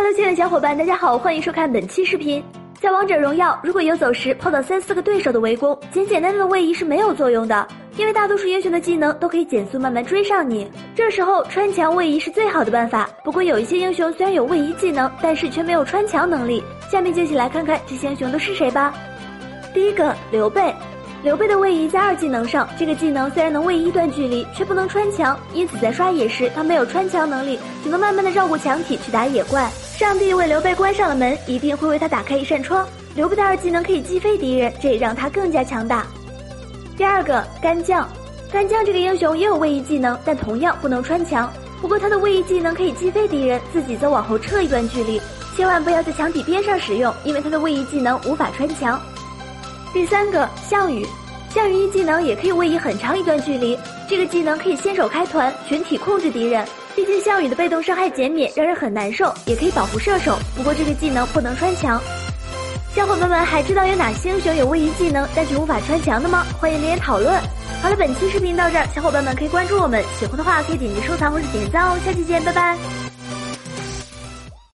Hello，亲爱的小伙伴，大家好，欢迎收看本期视频。在王者荣耀，如果游走时碰到三四个对手的围攻，简简单单的位移是没有作用的，因为大多数英雄的技能都可以减速慢慢追上你。这时候穿墙位移是最好的办法。不过有一些英雄虽然有位移技能，但是却没有穿墙能力。下面就一起来看看这些英雄都是谁吧。第一个刘备。刘备的位移在二技能上，这个技能虽然能位移一段距离，却不能穿墙，因此在刷野时他没有穿墙能力，只能慢慢的绕过墙体去打野怪。上帝为刘备关上了门，一定会为他打开一扇窗。刘备的二技能可以击飞敌人，这也让他更加强大。第二个干将，干将这个英雄也有位移技能，但同样不能穿墙。不过他的位移技能可以击飞敌人，自己则往后撤一段距离。千万不要在墙体边上使用，因为他的位移技能无法穿墙。第三个项羽，项羽一技能也可以位移很长一段距离，这个技能可以先手开团，群体控制敌人。毕竟项羽的被动伤害减免让人很难受，也可以保护射手。不过这个技能不能穿墙。小伙伴们还知道有哪些英雄有位移技能但却无法穿墙的吗？欢迎留言讨论。好了，本期视频到这儿，小伙伴们可以关注我们，喜欢的话可以点击收藏或者点赞哦。下期见，拜拜。